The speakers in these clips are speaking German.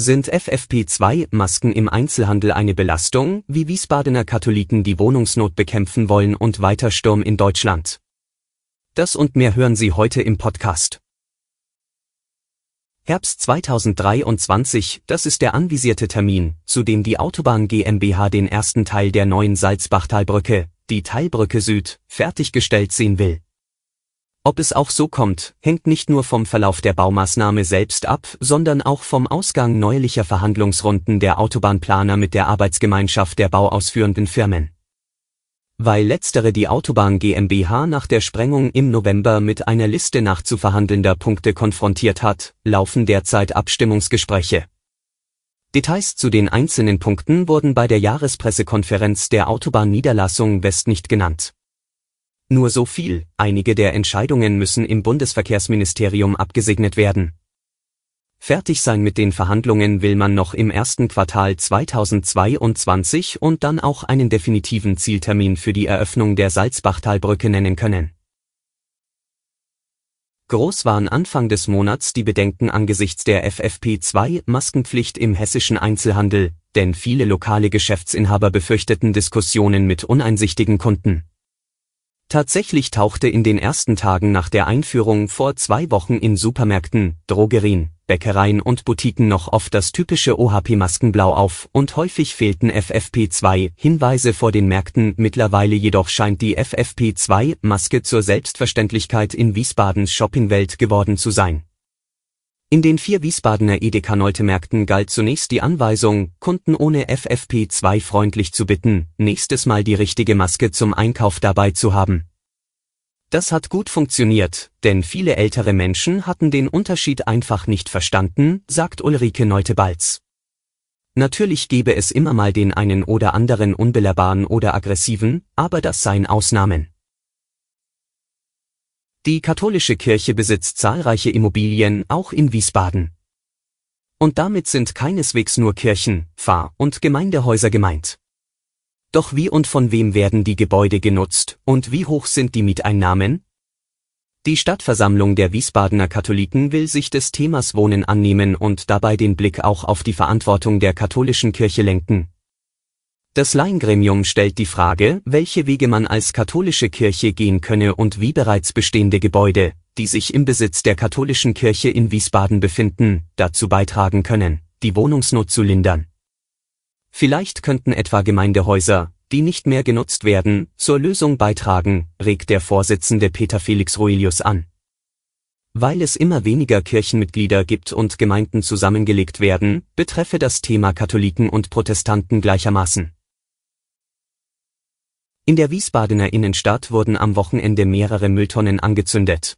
Sind FFP2-Masken im Einzelhandel eine Belastung, wie Wiesbadener Katholiken die Wohnungsnot bekämpfen wollen und weiter Sturm in Deutschland? Das und mehr hören Sie heute im Podcast. Herbst 2023, das ist der anvisierte Termin, zu dem die Autobahn GmbH den ersten Teil der neuen Salzbachtalbrücke, die Teilbrücke Süd, fertiggestellt sehen will. Ob es auch so kommt, hängt nicht nur vom Verlauf der Baumaßnahme selbst ab, sondern auch vom Ausgang neuerlicher Verhandlungsrunden der Autobahnplaner mit der Arbeitsgemeinschaft der bauausführenden Firmen. Weil letztere die Autobahn GmbH nach der Sprengung im November mit einer Liste nachzuverhandelnder Punkte konfrontiert hat, laufen derzeit Abstimmungsgespräche. Details zu den einzelnen Punkten wurden bei der Jahrespressekonferenz der Autobahnniederlassung West nicht genannt. Nur so viel, einige der Entscheidungen müssen im Bundesverkehrsministerium abgesegnet werden. Fertig sein mit den Verhandlungen will man noch im ersten Quartal 2022 und dann auch einen definitiven Zieltermin für die Eröffnung der Salzbachtalbrücke nennen können. Groß waren Anfang des Monats die Bedenken angesichts der FFP2-Maskenpflicht im hessischen Einzelhandel, denn viele lokale Geschäftsinhaber befürchteten Diskussionen mit uneinsichtigen Kunden. Tatsächlich tauchte in den ersten Tagen nach der Einführung vor zwei Wochen in Supermärkten, Drogerien, Bäckereien und Boutiquen noch oft das typische OHP-Maskenblau auf und häufig fehlten FFP2-Hinweise vor den Märkten. Mittlerweile jedoch scheint die FFP2-Maske zur Selbstverständlichkeit in Wiesbadens Shoppingwelt geworden zu sein. In den vier Wiesbadener Edeka-Neute-Märkten galt zunächst die Anweisung, Kunden ohne FFP2 freundlich zu bitten, nächstes Mal die richtige Maske zum Einkauf dabei zu haben. Das hat gut funktioniert, denn viele ältere Menschen hatten den Unterschied einfach nicht verstanden, sagt Ulrike Neutebalz. Natürlich gebe es immer mal den einen oder anderen unbelehrbaren oder aggressiven, aber das seien Ausnahmen. Die katholische Kirche besitzt zahlreiche Immobilien, auch in Wiesbaden. Und damit sind keineswegs nur Kirchen, Pfarr- und Gemeindehäuser gemeint. Doch wie und von wem werden die Gebäude genutzt und wie hoch sind die Mieteinnahmen? Die Stadtversammlung der Wiesbadener Katholiken will sich des Themas Wohnen annehmen und dabei den Blick auch auf die Verantwortung der katholischen Kirche lenken, das Laiengremium stellt die Frage, welche Wege man als katholische Kirche gehen könne und wie bereits bestehende Gebäude, die sich im Besitz der katholischen Kirche in Wiesbaden befinden, dazu beitragen können, die Wohnungsnot zu lindern. Vielleicht könnten etwa Gemeindehäuser, die nicht mehr genutzt werden, zur Lösung beitragen, regt der Vorsitzende Peter Felix Roelius an. Weil es immer weniger Kirchenmitglieder gibt und Gemeinden zusammengelegt werden, betreffe das Thema Katholiken und Protestanten gleichermaßen. In der Wiesbadener Innenstadt wurden am Wochenende mehrere Mülltonnen angezündet.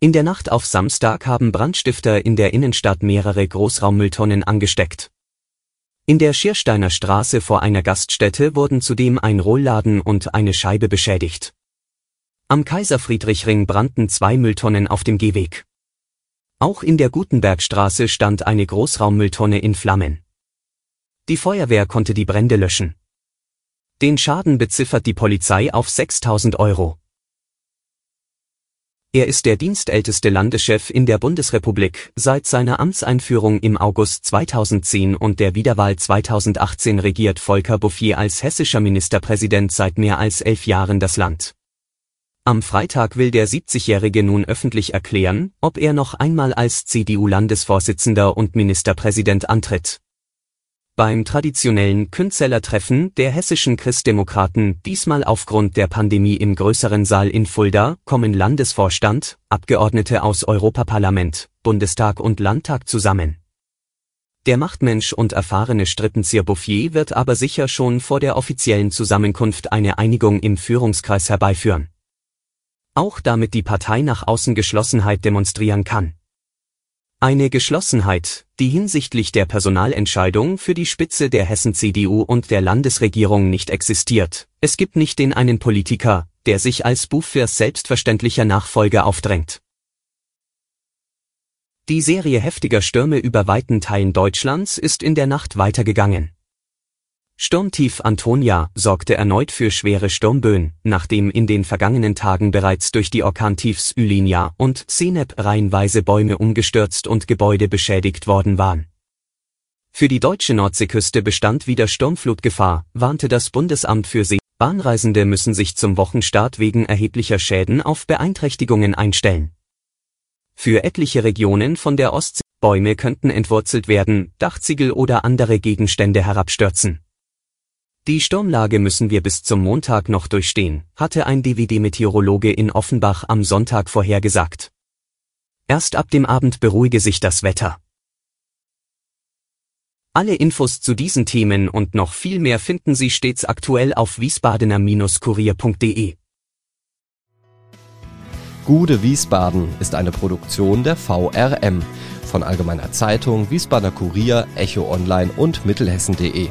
In der Nacht auf Samstag haben Brandstifter in der Innenstadt mehrere Großraummülltonnen angesteckt. In der Schiersteiner Straße vor einer Gaststätte wurden zudem ein Rollladen und eine Scheibe beschädigt. Am Kaiserfriedrichring brannten zwei Mülltonnen auf dem Gehweg. Auch in der Gutenbergstraße stand eine Großraummülltonne in Flammen. Die Feuerwehr konnte die Brände löschen. Den Schaden beziffert die Polizei auf 6000 Euro. Er ist der dienstälteste Landeschef in der Bundesrepublik seit seiner Amtseinführung im August 2010 und der Wiederwahl 2018 regiert Volker Bouffier als hessischer Ministerpräsident seit mehr als elf Jahren das Land. Am Freitag will der 70-Jährige nun öffentlich erklären, ob er noch einmal als CDU-Landesvorsitzender und Ministerpräsident antritt. Beim traditionellen Künzellertreffen der hessischen Christdemokraten, diesmal aufgrund der Pandemie im größeren Saal in Fulda, kommen Landesvorstand, Abgeordnete aus Europaparlament, Bundestag und Landtag zusammen. Der Machtmensch und erfahrene Strippenzieher Bouffier wird aber sicher schon vor der offiziellen Zusammenkunft eine Einigung im Führungskreis herbeiführen. Auch damit die Partei nach außen Geschlossenheit demonstrieren kann. Eine Geschlossenheit, die hinsichtlich der Personalentscheidung für die Spitze der Hessen-CDU und der Landesregierung nicht existiert. Es gibt nicht den einen Politiker, der sich als Buffers selbstverständlicher Nachfolger aufdrängt. Die Serie heftiger Stürme über weiten Teilen Deutschlands ist in der Nacht weitergegangen. Sturmtief Antonia sorgte erneut für schwere Sturmböen, nachdem in den vergangenen Tagen bereits durch die Orkantiefs Ylinia und Seneb reihenweise Bäume umgestürzt und Gebäude beschädigt worden waren. Für die deutsche Nordseeküste bestand wieder Sturmflutgefahr, warnte das Bundesamt für See. Bahnreisende müssen sich zum Wochenstart wegen erheblicher Schäden auf Beeinträchtigungen einstellen. Für etliche Regionen von der Ostsee Bäume könnten entwurzelt werden, Dachziegel oder andere Gegenstände herabstürzen. Die Sturmlage müssen wir bis zum Montag noch durchstehen, hatte ein DVD-Meteorologe in Offenbach am Sonntag vorhergesagt. Erst ab dem Abend beruhige sich das Wetter. Alle Infos zu diesen Themen und noch viel mehr finden Sie stets aktuell auf wiesbadener-kurier.de. Gude Wiesbaden ist eine Produktion der VRM von Allgemeiner Zeitung, Wiesbadener Kurier, Echo Online und Mittelhessen.de.